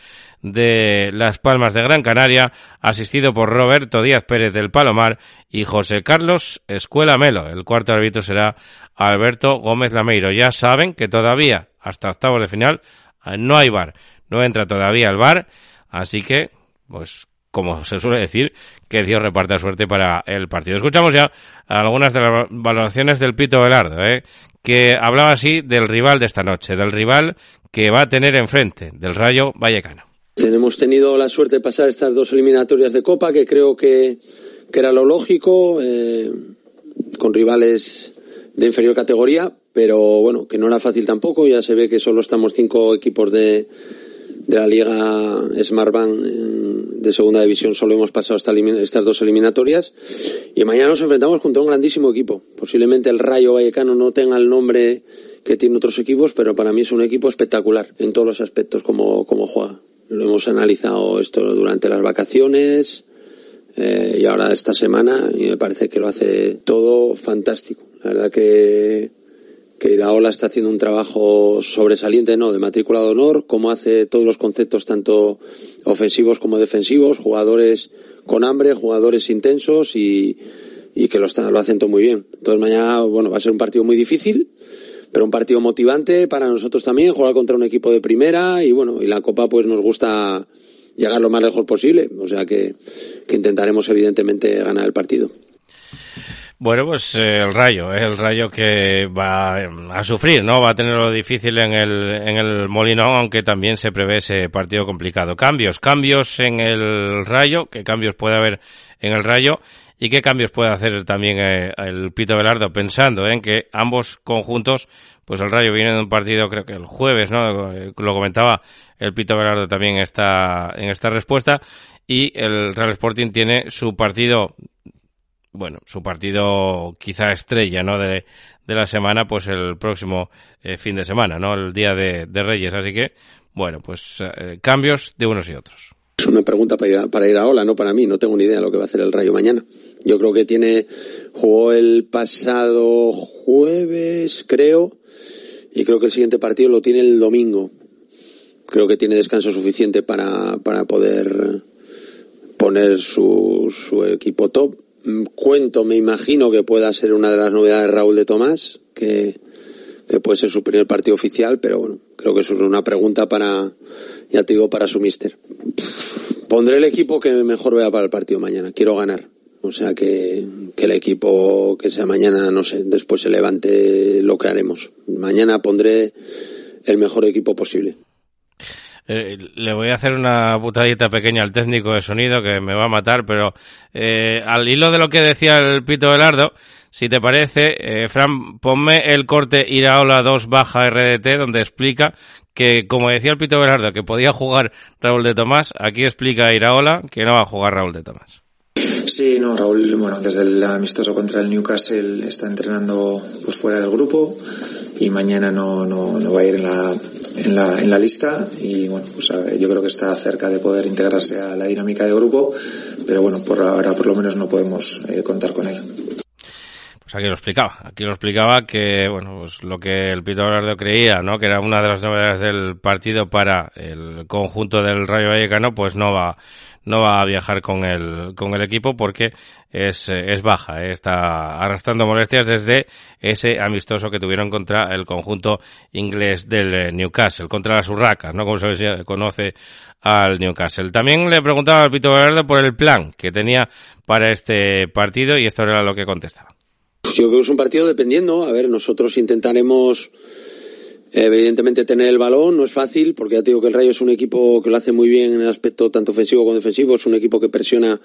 de Las Palmas de Gran Canaria, asistido por Roberto Díaz Pérez del Palomar y José Carlos Escuela Melo. El cuarto árbitro será Alberto Gómez Lameiro. Ya saben que todavía, hasta octavos de final, no hay bar. No entra todavía el bar, así que, pues, como se suele decir, que Dios reparta suerte para el partido. Escuchamos ya algunas de las valoraciones del Pito Velardo, ¿eh? que hablaba así del rival de esta noche, del rival que va a tener enfrente, del Rayo Vallecano. Hemos tenido la suerte de pasar estas dos eliminatorias de Copa, que creo que, era lo lógico, eh, con rivales de inferior categoría, pero bueno, que no era fácil tampoco. Ya se ve que solo estamos cinco equipos de, la Liga Smartbank de segunda división, solo hemos pasado esta, estas dos eliminatorias. Y mañana nos enfrentamos contra un grandísimo equipo. Posiblemente el Rayo Vallecano no tenga el nombre que tiene otros equipos, pero para mí es un equipo espectacular en todos los aspectos como, como juega. Lo hemos analizado esto durante las vacaciones eh, y ahora esta semana y me parece que lo hace todo fantástico. La verdad que, que Iraola está haciendo un trabajo sobresaliente, ¿no? De matrícula de honor, como hace todos los conceptos tanto ofensivos como defensivos, jugadores con hambre, jugadores intensos y, y que lo, está, lo hacen todo muy bien. Entonces mañana, bueno, va a ser un partido muy difícil, pero un partido motivante para nosotros también, jugar contra un equipo de primera y bueno, y la Copa pues nos gusta llegar lo más lejos posible, o sea que, que intentaremos evidentemente ganar el partido. Bueno, pues eh, el Rayo, eh, el Rayo que va a sufrir, ¿no? Va a tener lo difícil en el, en el Molinón, aunque también se prevé ese partido complicado. Cambios, cambios en el Rayo, ¿qué cambios puede haber en el Rayo? ¿Y qué cambios puede hacer también eh, el Pito Velardo? Pensando en que ambos conjuntos, pues el Rayo viene de un partido, creo que el jueves, ¿no? Lo comentaba el Pito Velardo también está en esta respuesta. Y el Real Sporting tiene su partido bueno, su partido quizá estrella, ¿no? De, de la semana, pues el próximo eh, fin de semana, ¿no? El día de, de Reyes. Así que, bueno, pues eh, cambios de unos y otros. Es una pregunta para ir, a, para ir a Ola, no para mí. No tengo ni idea de lo que va a hacer el Rayo mañana. Yo creo que tiene, jugó el pasado jueves, creo, y creo que el siguiente partido lo tiene el domingo. Creo que tiene descanso suficiente para, para poder poner su, su equipo top cuento, me imagino que pueda ser una de las novedades Raúl de Tomás, que, que puede ser su primer partido oficial, pero bueno, creo que eso es una pregunta para, ya te digo, para su mister. Pondré el equipo que mejor vea para el partido mañana. Quiero ganar. O sea que, que el equipo que sea mañana, no sé, después se levante lo que haremos. Mañana pondré el mejor equipo posible. Eh, le voy a hacer una putadita pequeña al técnico de sonido que me va a matar, pero eh, al hilo de lo que decía el Pito Velardo, si te parece, eh, Fran, ponme el corte Iraola 2 baja RDT donde explica que, como decía el Pito Velardo, que podía jugar Raúl de Tomás, aquí explica Iraola que no va a jugar Raúl de Tomás. Sí, no, Raúl, bueno, desde el amistoso contra el Newcastle está entrenando pues fuera del grupo y mañana no, no, no va a ir en la, en la, en la lista y bueno, pues yo creo que está cerca de poder integrarse a la dinámica de grupo, pero bueno, por ahora por lo menos no podemos eh, contar con él. Pues aquí lo explicaba, aquí lo explicaba que, bueno, pues lo que el Pito Velardo creía, ¿no? Que era una de las novedades del partido para el conjunto del Rayo Vallecano, pues no va, no va a viajar con el, con el equipo porque es, es baja, eh, está arrastrando molestias desde ese amistoso que tuvieron contra el conjunto inglés del eh, Newcastle, contra las Urracas, ¿no? Como se conoce al Newcastle. También le preguntaba al Pito Velardo por el plan que tenía para este partido y esto era lo que contestaba. Yo creo que es un partido dependiendo. A ver, nosotros intentaremos Evidentemente tener el balón no es fácil, porque ya te digo que el Rayo es un equipo que lo hace muy bien en el aspecto tanto ofensivo como defensivo, es un equipo que presiona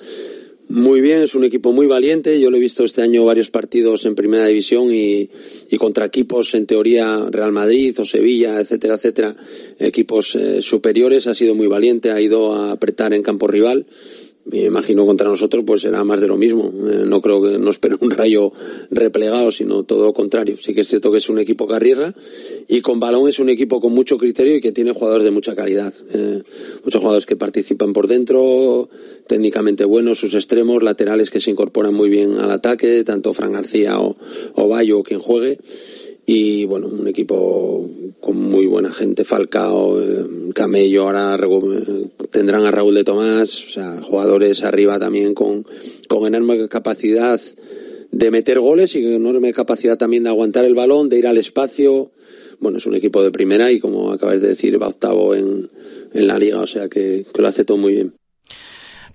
muy bien, es un equipo muy valiente. Yo lo he visto este año varios partidos en primera división y, y contra equipos en teoría Real Madrid o Sevilla, etcétera, etcétera, equipos eh, superiores. Ha sido muy valiente, ha ido a apretar en campo rival me imagino contra nosotros pues será más de lo mismo. Eh, no creo que nos espere un rayo replegado, sino todo lo contrario. Sí que es cierto que es un equipo que arriesga y con balón es un equipo con mucho criterio y que tiene jugadores de mucha calidad. Eh, muchos jugadores que participan por dentro, técnicamente buenos, sus extremos, laterales que se incorporan muy bien al ataque, tanto Fran García o, o quien juegue y bueno, un equipo con muy buena gente, Falcao, eh, Camello, ahora tendrán a Raúl de Tomás, o sea, jugadores arriba también con, con enorme capacidad de meter goles y enorme capacidad también de aguantar el balón, de ir al espacio. Bueno, es un equipo de primera y como acabas de decir, va octavo en, en la liga, o sea que, que lo hace todo muy bien.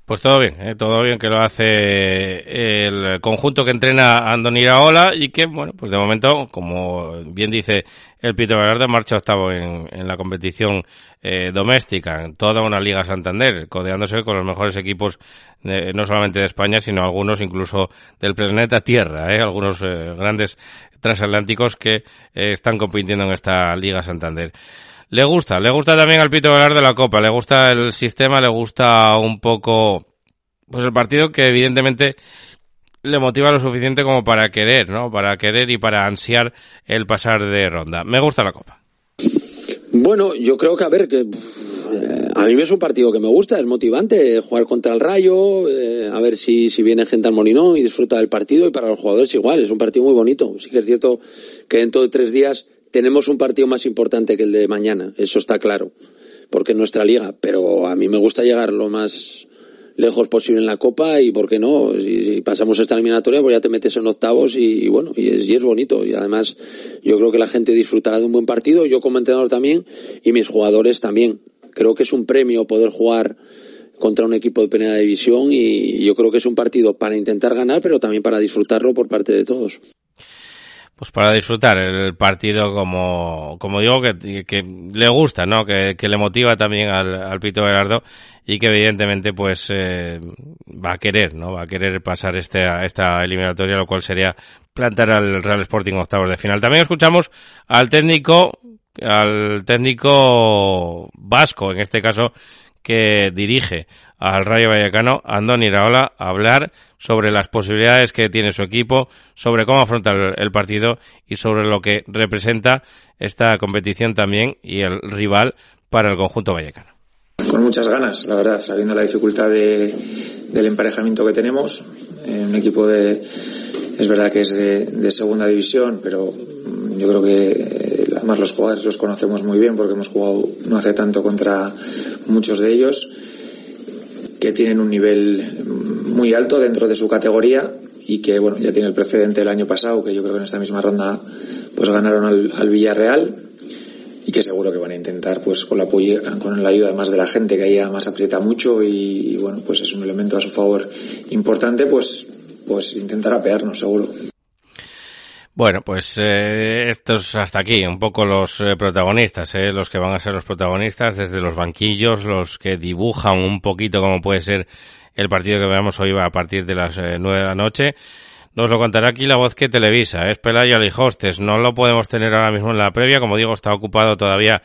Pues todo bien, ¿eh? todo bien que lo hace el conjunto que entrena Andoni Iraola y que, bueno, pues de momento, como bien dice el Pito Velarde, marcha octavo en, en la competición eh, doméstica, en toda una Liga Santander, codeándose con los mejores equipos no solamente de España, sino algunos incluso del planeta Tierra, ¿eh? algunos eh, grandes transatlánticos que eh, están compitiendo en esta Liga Santander. Le gusta, le gusta también al Pito hablar de la Copa, le gusta el sistema, le gusta un poco, pues el partido que evidentemente le motiva lo suficiente como para querer, ¿no? Para querer y para ansiar el pasar de ronda. Me gusta la Copa. Bueno, yo creo que a ver que eh, a mí es un partido que me gusta, es motivante jugar contra el Rayo, eh, a ver si, si viene gente al Molinón y disfruta del partido y para los jugadores igual, es un partido muy bonito. Sí que es cierto que dentro de tres días tenemos un partido más importante que el de mañana, eso está claro, porque es nuestra liga, pero a mí me gusta llegar lo más lejos posible en la Copa y, ¿por qué no? Si, pasamos esta eliminatoria, pues ya te metes en octavos y, bueno, y es, y es bonito. Y además yo creo que la gente disfrutará de un buen partido, yo como entrenador también y mis jugadores también. Creo que es un premio poder jugar contra un equipo de primera división y yo creo que es un partido para intentar ganar, pero también para disfrutarlo por parte de todos pues para disfrutar el partido como, como digo, que, le gusta, ¿no? Que, que le motiva también al, al Pito Gerardo y que evidentemente pues eh, va a querer, ¿no? Va a querer pasar este, esta eliminatoria, lo cual sería plantar al Real Sporting octavos de final. También escuchamos al técnico, al técnico vasco, en este caso, que dirige al Rayo Vallecano, Andoni Raola, a hablar sobre las posibilidades que tiene su equipo, sobre cómo afrontar el partido y sobre lo que representa esta competición también y el rival para el conjunto vallecano. Con muchas ganas, la verdad, sabiendo la dificultad de, del emparejamiento que tenemos, un equipo de, es verdad que es de, de segunda división, pero yo creo que Además los jugadores los conocemos muy bien porque hemos jugado no hace tanto contra muchos de ellos que tienen un nivel muy alto dentro de su categoría y que bueno ya tiene el precedente del año pasado que yo creo que en esta misma ronda pues ganaron al, al Villarreal y que seguro que van a intentar pues con la con la ayuda más de la gente que ahí además aprieta mucho y, y bueno pues es un elemento a su favor importante pues pues intentar apearnos seguro bueno, pues eh, estos hasta aquí, un poco los eh, protagonistas, eh, los que van a ser los protagonistas desde los banquillos, los que dibujan un poquito cómo puede ser el partido que veamos hoy a partir de las eh, nueve de la noche. Nos lo contará aquí la voz que televisa, es Pelayo Alijostes. No lo podemos tener ahora mismo en la previa, como digo, está ocupado todavía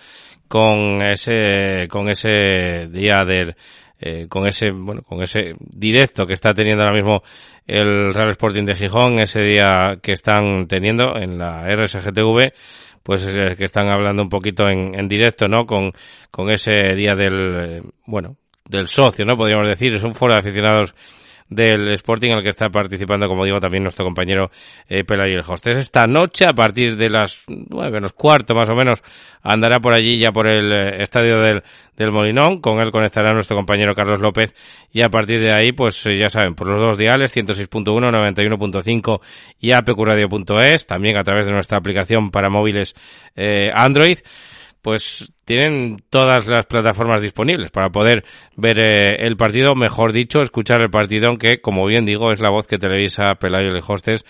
con ese, con ese día del, eh, con ese, bueno, con ese directo que está teniendo ahora mismo el Real Sporting de Gijón, ese día que están teniendo en la RSGTV, pues que están hablando un poquito en, en directo, ¿no? Con, con ese día del, eh, bueno, del socio, ¿no? Podríamos decir, es un foro de aficionados del Sporting en el que está participando, como digo, también nuestro compañero eh, Pelayo el Hostes. Esta noche, a partir de las nueve menos cuarto más o menos, andará por allí ya por el eh, estadio del, del Molinón. Con él conectará nuestro compañero Carlos López y a partir de ahí, pues eh, ya saben, por los dos diales, 106.1, 91.5 y apqradio.es, también a través de nuestra aplicación para móviles eh, Android pues tienen todas las plataformas disponibles para poder ver eh, el partido, mejor dicho, escuchar el partido, aunque, como bien digo, es la voz que televisa Pelayo de Hostes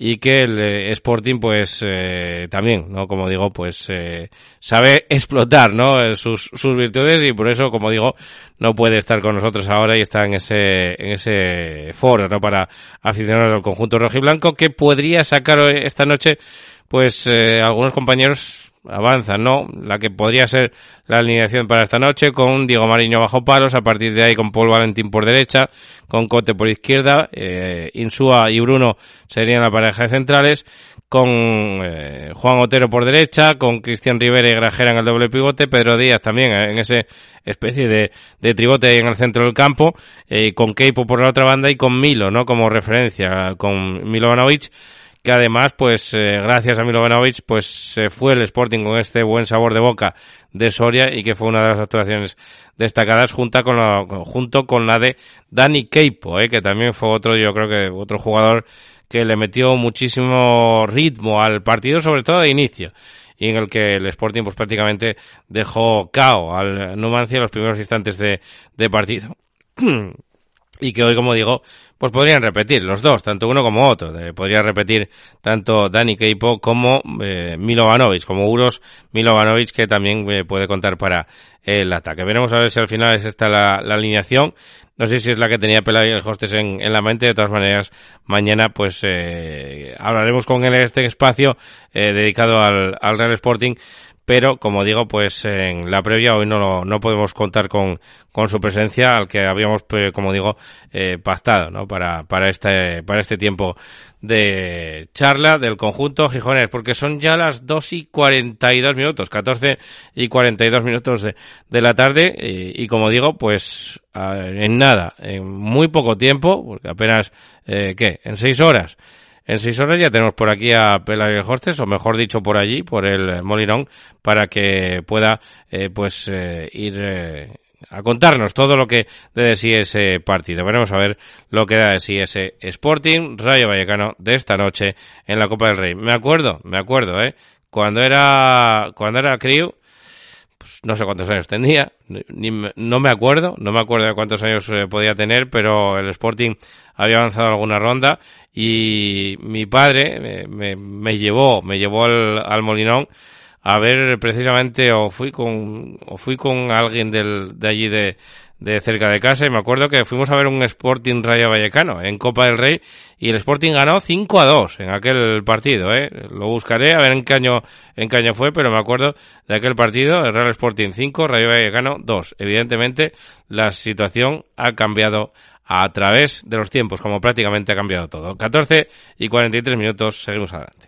y que el eh, Sporting, pues, eh, también, ¿no? Como digo, pues, eh, sabe explotar, ¿no? Eh, sus, sus virtudes y por eso, como digo, no puede estar con nosotros ahora y está en ese, en ese foro, ¿no? Para aficionados al conjunto rojiblanco que podría sacar esta noche, pues, algunos compañeros avanzan, ¿no? La que podría ser la alineación para esta noche con Diego Mariño bajo palos, a partir de ahí con Paul Valentín por derecha, con Cote por izquierda, eh, Insúa y Bruno serían la pareja de centrales, con eh, Juan Otero por derecha, con Cristian Rivera y Grajera en el doble pivote, Pedro Díaz también eh, en ese especie de, de tribote en el centro del campo, eh, con Keipo por la otra banda y con Milo, ¿no? Como referencia, con Milovanovic que además, pues eh, gracias a Milovanovic, pues se fue el Sporting con este buen sabor de boca de Soria y que fue una de las actuaciones destacadas junto con la, junto con la de Dani Keipo, eh, que también fue otro, yo creo que otro jugador que le metió muchísimo ritmo al partido, sobre todo de inicio y en el que el Sporting pues prácticamente dejó cao al Numancia en los primeros instantes de partido. y que hoy, como digo, pues podrían repetir los dos, tanto uno como otro. Eh, podría repetir tanto Dani Keipo como eh, Milovanovic, como Uros Milovanovic, que también eh, puede contar para el ataque. Veremos a ver si al final es esta la, alineación. No sé si es la que tenía Pelayo el Hostes en, en, la mente. De todas maneras, mañana pues eh, hablaremos con él en este espacio dedicado al, al Real Sporting pero como digo, pues en la previa hoy no, lo, no podemos contar con, con su presencia, al que habíamos, pues, como digo, eh, pactado, ¿no? Para, para este, para este tiempo de charla del conjunto Gijones, porque son ya las 2 y 42 minutos, 14 y 42 minutos de, de la tarde, y, y, como digo, pues en nada, en muy poco tiempo, porque apenas, eh, ¿qué? En seis horas, en seis horas ya tenemos por aquí a Pelayo Hostes, o mejor dicho por allí, por el Molinón, para que pueda eh, pues eh, ir eh, a contarnos todo lo que de sí ese partido. Veremos a ver lo que da de ese Sporting Rayo Vallecano de esta noche en la Copa del Rey. Me acuerdo, me acuerdo, eh, cuando era cuando era crío, no sé cuántos años tenía, ni, no me acuerdo, no me acuerdo de cuántos años eh, podía tener, pero el Sporting había avanzado alguna ronda y mi padre me, me, me llevó, me llevó al, al, Molinón a ver precisamente o fui con o fui con alguien del, de allí de, de cerca de casa y me acuerdo que fuimos a ver un Sporting Rayo Vallecano en Copa del Rey y el Sporting ganó 5 a 2 en aquel partido, ¿eh? Lo buscaré a ver en qué año, en qué año fue, pero me acuerdo de aquel partido, el Real Sporting 5, Rayo Vallecano 2. Evidentemente, la situación ha cambiado a través de los tiempos, como prácticamente ha cambiado todo. 14 y 43 minutos, seguimos adelante.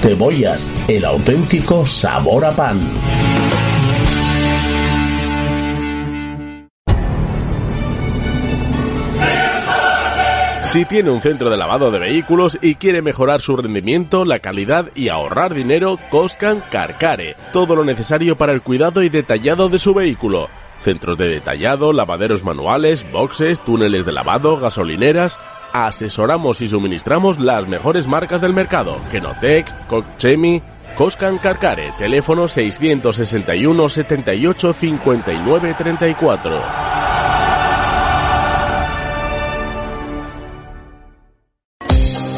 Cebollas, el auténtico sabor a pan. Si tiene un centro de lavado de vehículos y quiere mejorar su rendimiento, la calidad y ahorrar dinero, Coscan Carcare. Todo lo necesario para el cuidado y detallado de su vehículo. Centros de detallado, lavaderos manuales, boxes, túneles de lavado, gasolineras. Asesoramos y suministramos las mejores marcas del mercado. Kenotec, Cochemi, Coscan Carcare. Teléfono 661 78 59 34.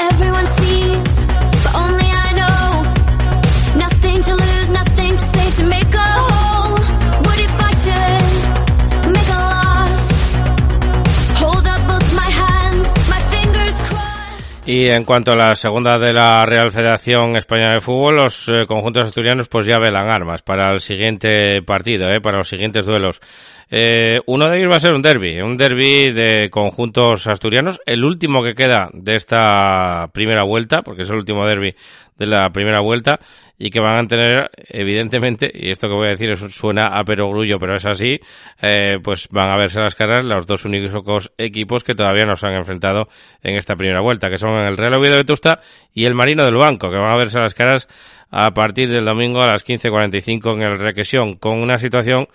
Everyone sees, but only I know. Nothing to lose, nothing to say to make a whole. Y en cuanto a la segunda de la Real Federación Española de Fútbol, los eh, conjuntos asturianos pues ya velan armas para el siguiente partido, eh, para los siguientes duelos. Eh, uno de ellos va a ser un derby, un derby de conjuntos asturianos, el último que queda de esta primera vuelta, porque es el último derby de la primera vuelta, y que van a tener, evidentemente, y esto que voy a decir suena a perogrullo, pero es así, eh, pues van a verse las caras los dos únicos equipos que todavía no se han enfrentado en esta primera vuelta, que son el Real Oviedo de Vetusta y el Marino del Banco, que van a verse las caras a partir del domingo a las 15.45 en el Requesión, con una situación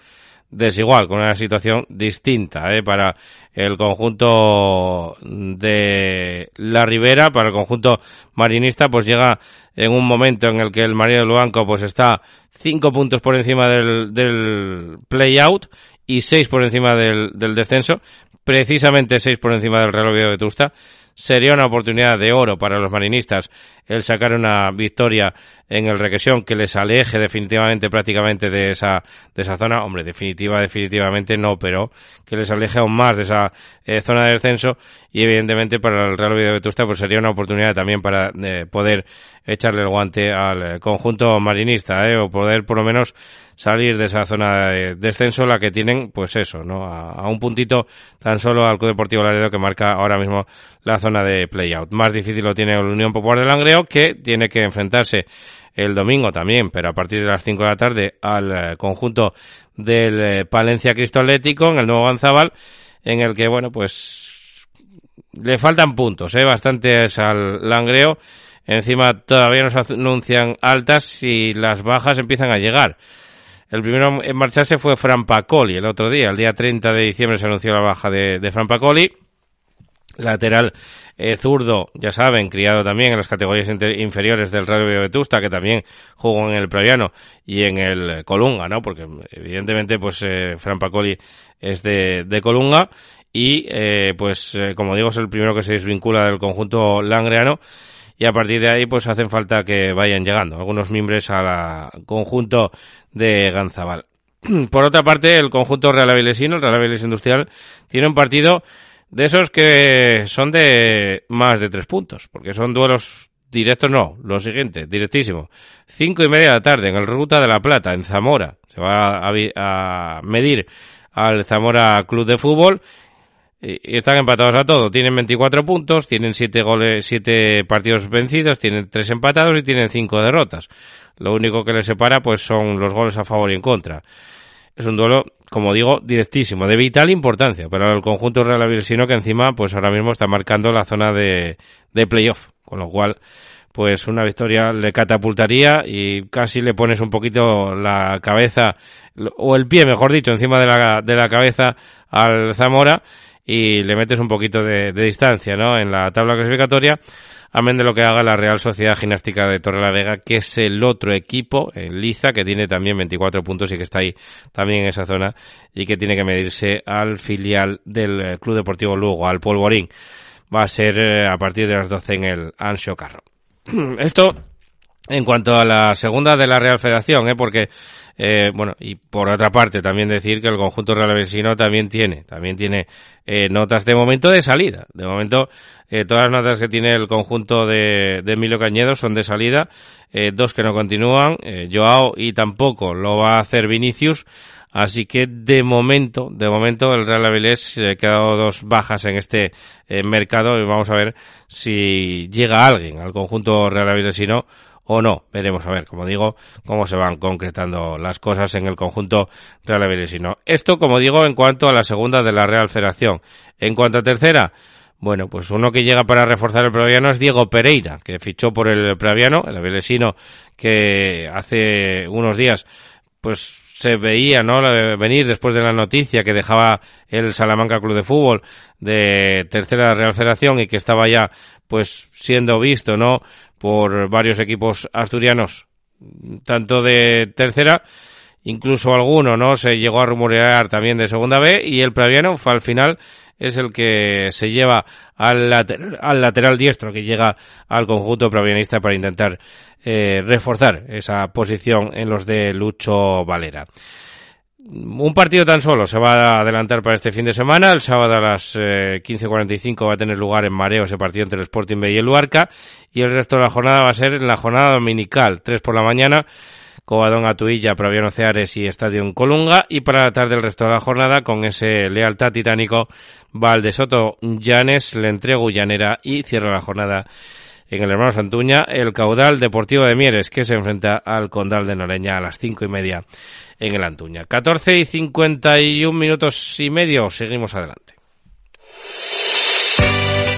desigual, con una situación distinta ¿eh? para el conjunto de la Ribera, para el conjunto marinista, pues llega en un momento en el que el Marino del Banco pues está cinco puntos por encima del, del play-out y seis por encima del, del descenso, precisamente seis por encima del Oviedo de Vetusta. Sería una oportunidad de oro para los marinistas el sacar una victoria en el Requesión que les aleje definitivamente prácticamente de esa, de esa zona. Hombre, definitiva, definitivamente no, pero que les aleje aún más de esa eh, zona de descenso y evidentemente para el Real Oviedo Vetusta pues sería una oportunidad también para eh, poder echarle el guante al eh, conjunto marinista, ¿eh? o poder por lo menos salir de esa zona de descenso, la que tienen, pues eso, ¿no? A, a un puntito tan solo al Club Deportivo Laredo que marca ahora mismo la zona de play-out. Más difícil lo tiene el Unión Popular de Langreo, que tiene que enfrentarse el domingo también, pero a partir de las 5 de la tarde, al eh, conjunto del eh, Palencia Cristo Atlético en el nuevo Ganzabal, en el que, bueno, pues le faltan puntos, ¿eh? bastantes al Langreo. Encima todavía nos anuncian altas y las bajas empiezan a llegar. El primero en marcharse fue Fran Pacoli el otro día. El día 30 de diciembre se anunció la baja de, de Fran Pacoli. Lateral eh, zurdo, ya saben, criado también en las categorías inferiores del Oviedo Vetusta, que también jugó en el Proviano y en el Colunga, ¿no? Porque evidentemente, pues, eh, Fran Pacoli es de, de Colunga y, eh, pues, eh, como digo, es el primero que se desvincula del conjunto langreano y a partir de ahí, pues, hacen falta que vayan llegando algunos miembros al conjunto de Ganzabal. Por otra parte, el conjunto Real Avilesino, el Real Avilés Industrial, tiene un partido de esos que son de más de tres puntos, porque son duelos directos, no, lo siguiente, directísimo. Cinco y media de la tarde en el Ruta de la Plata, en Zamora. Se va a, a medir al Zamora Club de Fútbol y están empatados a todo. Tienen 24 puntos, tienen 7 goles, siete partidos vencidos, tienen 3 empatados y tienen 5 derrotas. Lo único que les separa pues son los goles a favor y en contra. Es un duelo, como digo, directísimo, de vital importancia para el conjunto Real Avilesino que encima pues ahora mismo está marcando la zona de, de playoff, con lo cual pues una victoria le catapultaría y casi le pones un poquito la cabeza, o el pie, mejor dicho, encima de la, de la cabeza al Zamora y le metes un poquito de, de distancia, ¿no? En la tabla clasificatoria amén de lo que haga la Real Sociedad Gimnástica de Torrelavega, que es el otro equipo, el Liza, que tiene también 24 puntos y que está ahí también en esa zona y que tiene que medirse al filial del eh, Club Deportivo Lugo, al Polvorín. Va a ser eh, a partir de las 12 en el Ansio Carro. Esto en cuanto a la segunda de la Real Federación, ¿eh? porque eh, bueno, y por otra parte también decir que el conjunto real vecino también tiene, también tiene eh, notas de momento de salida. De momento, eh, todas las notas que tiene el conjunto de, de Emilio Cañedo son de salida, eh, dos que no continúan, eh, Joao y tampoco lo va a hacer Vinicius. Así que de momento, de momento el Real Avilés eh, ha quedado dos bajas en este mercado y vamos a ver si llega alguien al conjunto Real Avilesino o no. Veremos a ver, como digo, cómo se van concretando las cosas en el conjunto Real Avilesino. Esto, como digo, en cuanto a la segunda de la Real Federación. En cuanto a tercera, bueno, pues uno que llega para reforzar el Praviano es Diego Pereira, que fichó por el Praviano, el avilesino, que hace unos días, pues se veía, ¿no? Venir después de la noticia que dejaba el Salamanca Club de Fútbol de tercera Real Federación y que estaba ya, pues, siendo visto, ¿no? Por varios equipos asturianos, tanto de tercera, incluso alguno, ¿no? Se llegó a rumorear también de segunda B y el Praviano al final es el que se lleva al, al lateral diestro que llega al conjunto pravianista para intentar eh, reforzar esa posición en los de Lucho Valera. Un partido tan solo se va a adelantar para este fin de semana. El sábado a las eh, 15.45 va a tener lugar en Mareo ese partido entre el Sporting B y el Luarca. Y el resto de la jornada va a ser en la jornada dominical, 3 por la mañana. Covadón Atuilla, Praviano Ceares y Estadio Colunga. Y para la tarde el resto de la jornada con ese lealtad titánico Valdesoto Llanes, le entrego Llanera y cierra la jornada en el hermano Santuña el caudal deportivo de Mieres que se enfrenta al Condal de Noreña a las cinco y media en el Antuña. 14 y 51 minutos y medio, seguimos adelante.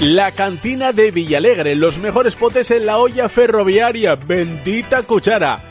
La cantina de Villalegre, los mejores potes en la olla ferroviaria, bendita cuchara.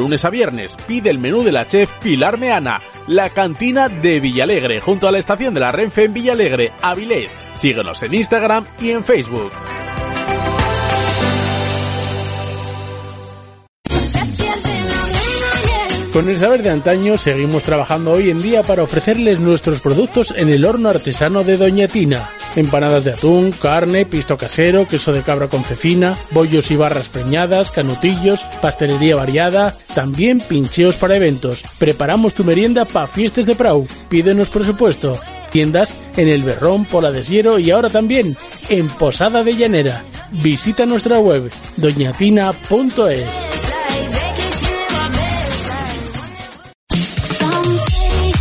lunes a viernes. Pide el menú de la chef Pilar Meana. La cantina de Villalegre, junto a la estación de la Renfe en Villalegre, Avilés. Síguenos en Instagram y en Facebook. Con el saber de antaño seguimos trabajando hoy en día para ofrecerles nuestros productos en el horno artesano de Doña Tina. Empanadas de atún, carne, pisto casero, queso de cabra con cecina, bollos y barras preñadas, canutillos, pastelería variada, también pincheos para eventos. Preparamos tu merienda para fiestas de Prau. Pídenos presupuesto. Tiendas en El Berrón, Pola de Siero y ahora también en Posada de Llanera. Visita nuestra web doñatina.es.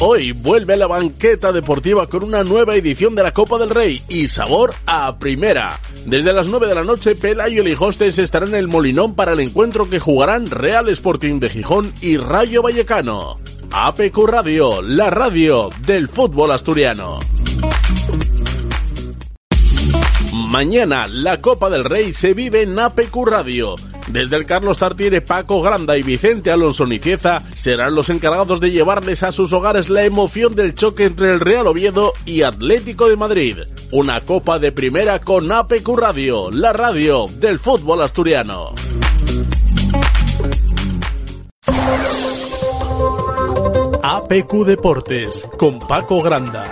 Hoy vuelve la banqueta deportiva con una nueva edición de la Copa del Rey y sabor a primera. Desde las 9 de la noche, Pelayo Lijostes estará en el Molinón para el encuentro que jugarán Real Sporting de Gijón y Rayo Vallecano. APQ Radio, la radio del fútbol asturiano. Mañana la Copa del Rey se vive en APQ Radio. Desde el Carlos Tartiere, Paco Granda y Vicente Alonso Nicieza serán los encargados de llevarles a sus hogares la emoción del choque entre el Real Oviedo y Atlético de Madrid. Una copa de primera con APQ Radio, la radio del fútbol asturiano. APQ Deportes con Paco Granda.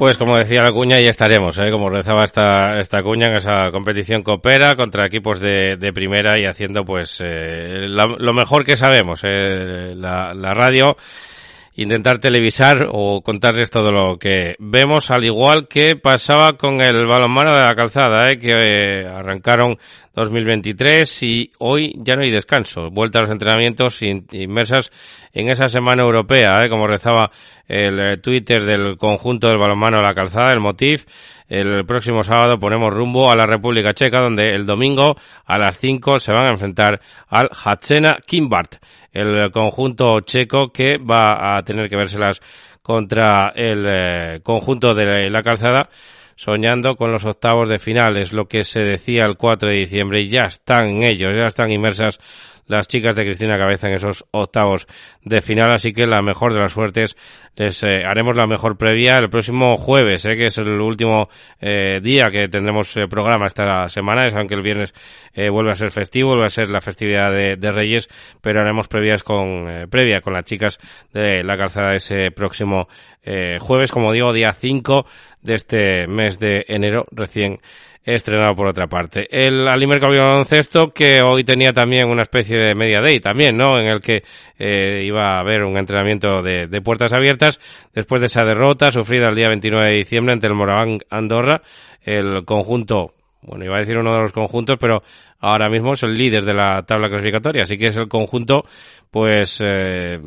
Pues como decía la cuña, ya estaremos, ¿eh? como rezaba esta, esta cuña en esa competición coopera contra equipos de, de primera y haciendo pues eh, la- lo mejor que sabemos, eh, la radio, intentar televisar o contarles todo lo que vemos, al igual que pasaba con el balonmano de la calzada, ¿eh? que eh, arrancaron 2023 y hoy ya no hay descanso, vuelta a los entrenamientos in- inmersas en esa semana europea, ¿eh? como rezaba el eh, Twitter del conjunto del balonmano de la calzada, el Motiv. El próximo sábado ponemos rumbo a la República Checa, donde el domingo a las 5 se van a enfrentar al Hatsena Kimbart, el conjunto checo que va a tener que vérselas contra el eh, conjunto de la calzada soñando con los octavos de final, es lo que se decía el 4 de diciembre y ya están ellos, ya están inmersas las chicas de Cristina Cabeza en esos octavos de final, así que la mejor de las suertes, les eh, haremos la mejor previa el próximo jueves, eh, que es el último eh, día que tendremos eh, programa esta semana, es aunque el viernes eh, vuelve a ser festivo, vuelve a ser la festividad de, Reyes, pero haremos previas con, previa con las chicas de la calzada ese próximo jueves, como digo, día 5 de este mes de enero recién estrenado por otra parte. El Alimer Calvillo Baloncesto que hoy tenía también una especie de media day también, ¿no? En el que eh, iba a haber un entrenamiento de, de puertas abiertas después de esa derrota sufrida el día 29 de diciembre ante el Moraván Andorra, el conjunto bueno, iba a decir uno de los conjuntos, pero ahora mismo es el líder de la tabla clasificatoria, así que es el conjunto, pues, eh,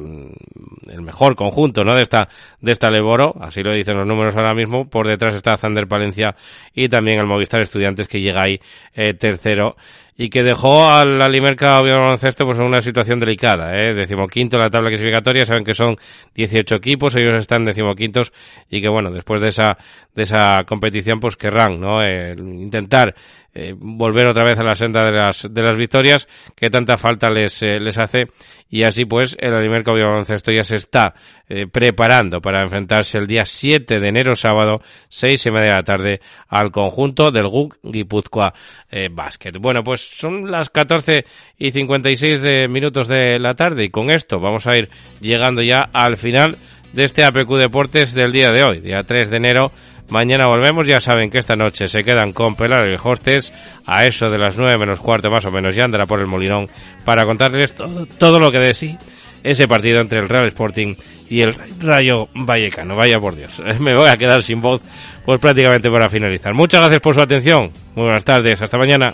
el mejor conjunto, ¿no? De esta, de esta Leboro, así lo dicen los números ahora mismo, por detrás está Zander Palencia y también el Movistar Estudiantes que llega ahí eh, tercero y que dejó al Alimerca Oviedo Baloncesto pues en una situación delicada, eh, decimoquinto en la tabla clasificatoria, saben que son 18 equipos, ellos están decimoquintos y que bueno, después de esa de esa competición pues querrán, ¿no? Eh, intentar eh, volver otra vez a la senda de las de las victorias que tanta falta les eh, les hace y así pues el Alimerca Baloncesto ya se está eh, preparando para enfrentarse el día 7 de enero sábado seis y media de la tarde al conjunto del GUC Guipúzcoa Basket. Bueno, pues son las 14 y 56 de minutos de la tarde y con esto vamos a ir llegando ya al final de este APQ Deportes del día de hoy, día 3 de enero. Mañana volvemos, ya saben que esta noche se quedan con Pelar y Hostes a eso de las 9 menos cuarto más o menos, ya andará por el Molinón para contarles todo, todo lo que de sí ese partido entre el Real Sporting y el Rayo Vallecano. Vaya por Dios, me voy a quedar sin voz pues prácticamente para finalizar. Muchas gracias por su atención. Muy buenas tardes, hasta mañana.